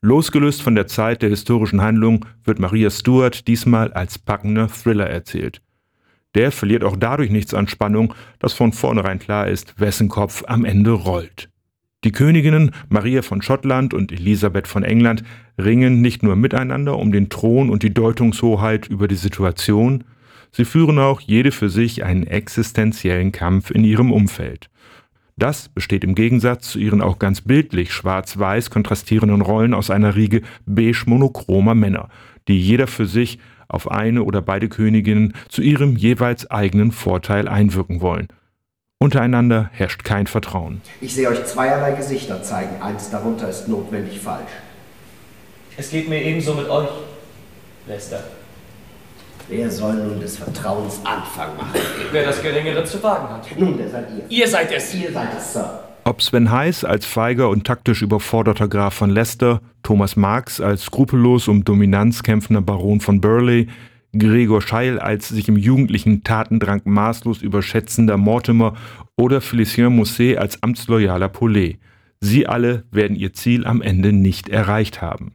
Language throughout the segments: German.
Losgelöst von der Zeit der historischen Handlung wird Maria Stuart diesmal als packender Thriller erzählt. Der verliert auch dadurch nichts an Spannung, dass von vornherein klar ist, wessen Kopf am Ende rollt. Die Königinnen Maria von Schottland und Elisabeth von England ringen nicht nur miteinander um den Thron und die Deutungshoheit über die Situation, sie führen auch jede für sich einen existenziellen Kampf in ihrem Umfeld. Das besteht im Gegensatz zu ihren auch ganz bildlich schwarz-weiß kontrastierenden Rollen aus einer Riege beige monochromer Männer, die jeder für sich auf eine oder beide Königinnen zu ihrem jeweils eigenen Vorteil einwirken wollen. Untereinander herrscht kein Vertrauen. Ich sehe euch zweierlei Gesichter zeigen. Eins darunter ist notwendig falsch. Es geht mir ebenso mit euch, Lester. Wer soll nun des Vertrauens Anfang machen? Wer das Geringere zu wagen hat. Nun, der seid ihr. Ihr seid es. Ihr seid es, Sir. Ob Sven Heiß als feiger und taktisch überforderter Graf von Leicester, Thomas Marx als skrupellos um Dominanz kämpfender Baron von Burley, Gregor Scheil als sich im jugendlichen Tatendrang maßlos überschätzender Mortimer oder Félicien Mousset als amtsloyaler Paulet. Sie alle werden ihr Ziel am Ende nicht erreicht haben.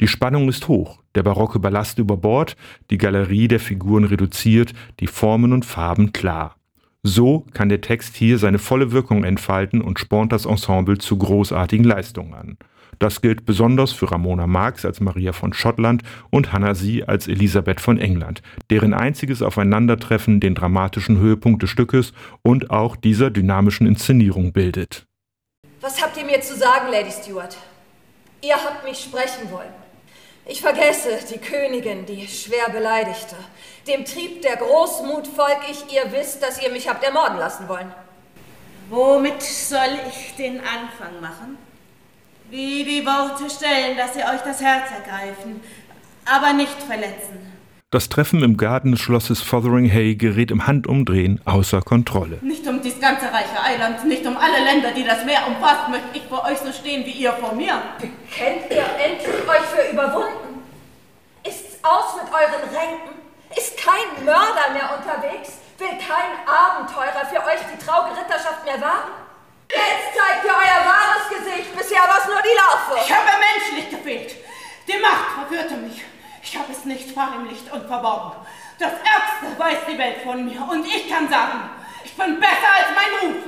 Die Spannung ist hoch, der barocke Ballast über Bord, die Galerie der Figuren reduziert, die Formen und Farben klar. So kann der Text hier seine volle Wirkung entfalten und spornt das Ensemble zu großartigen Leistungen an. Das gilt besonders für Ramona Marx als Maria von Schottland und Hannah Sie als Elisabeth von England, deren einziges Aufeinandertreffen den dramatischen Höhepunkt des Stückes und auch dieser dynamischen Inszenierung bildet. Was habt ihr mir zu sagen, Lady Stuart? Ihr habt mich sprechen wollen. Ich vergesse die Königin, die schwer beleidigte. Dem Trieb der Großmut folg ich, ihr wisst, dass ihr mich habt ermorden lassen wollen. Womit soll ich den Anfang machen? Wie die Worte stellen, dass sie euch das Herz ergreifen, aber nicht verletzen. Das Treffen im Garten des Schlosses Fotheringhay gerät im Handumdrehen außer Kontrolle. Nicht um dies ganze reiche Eiland, nicht um alle Länder, die das Meer umfasst, möchte ich vor euch so stehen wie ihr vor mir. Kennt ihr endlich euch für überwunden? Ist's aus mit euren Ränken? Ist kein Mörder mehr unterwegs? Will kein Abenteurer für euch die traurige Ritterschaft mehr wagen? Jetzt zeigt ihr euer wahres Gesicht. Bisher war es nur die Larve. Ich habe menschlich gefehlt. Die Macht verwirrte mich. Es nicht verheimlicht und verborgen. Das Ärgste weiß die Welt von mir. Und ich kann sagen, ich bin besser als mein Ruf.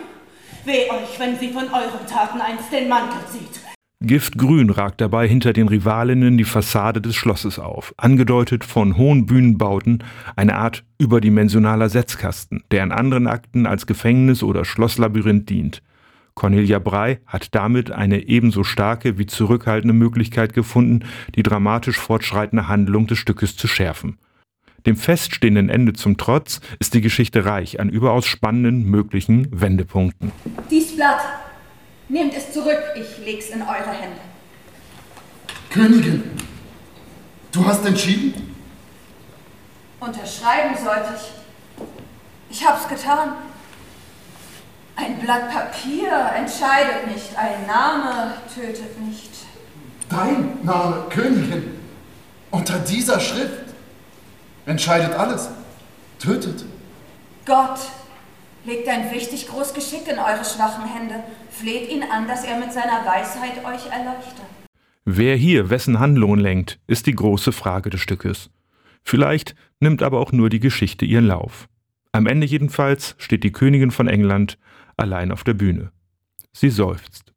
Weh euch, wenn sie von euren Taten einst den Mantel zieht. Giftgrün ragt dabei hinter den Rivalinnen die Fassade des Schlosses auf, angedeutet von hohen Bühnenbauten, eine Art überdimensionaler Setzkasten, der in anderen Akten als Gefängnis oder Schlosslabyrinth dient. Cornelia Brey hat damit eine ebenso starke wie zurückhaltende Möglichkeit gefunden, die dramatisch fortschreitende Handlung des Stückes zu schärfen. Dem feststehenden Ende zum Trotz ist die Geschichte reich an überaus spannenden möglichen Wendepunkten. Dies Blatt, nehmt es zurück, ich leg's in eure Hände. Königin, du hast entschieden? Unterschreiben sollte ich. Ich hab's getan. Ein Blatt Papier entscheidet nicht, ein Name tötet nicht. Dein Name, Königin, unter dieser Schrift entscheidet alles, tötet. Gott legt ein wichtig groß Geschick in eure schwachen Hände, fleht ihn an, dass er mit seiner Weisheit euch erleuchte. Wer hier wessen Handlungen lenkt, ist die große Frage des Stückes. Vielleicht nimmt aber auch nur die Geschichte ihren Lauf. Am Ende jedenfalls steht die Königin von England allein auf der Bühne. Sie seufzt.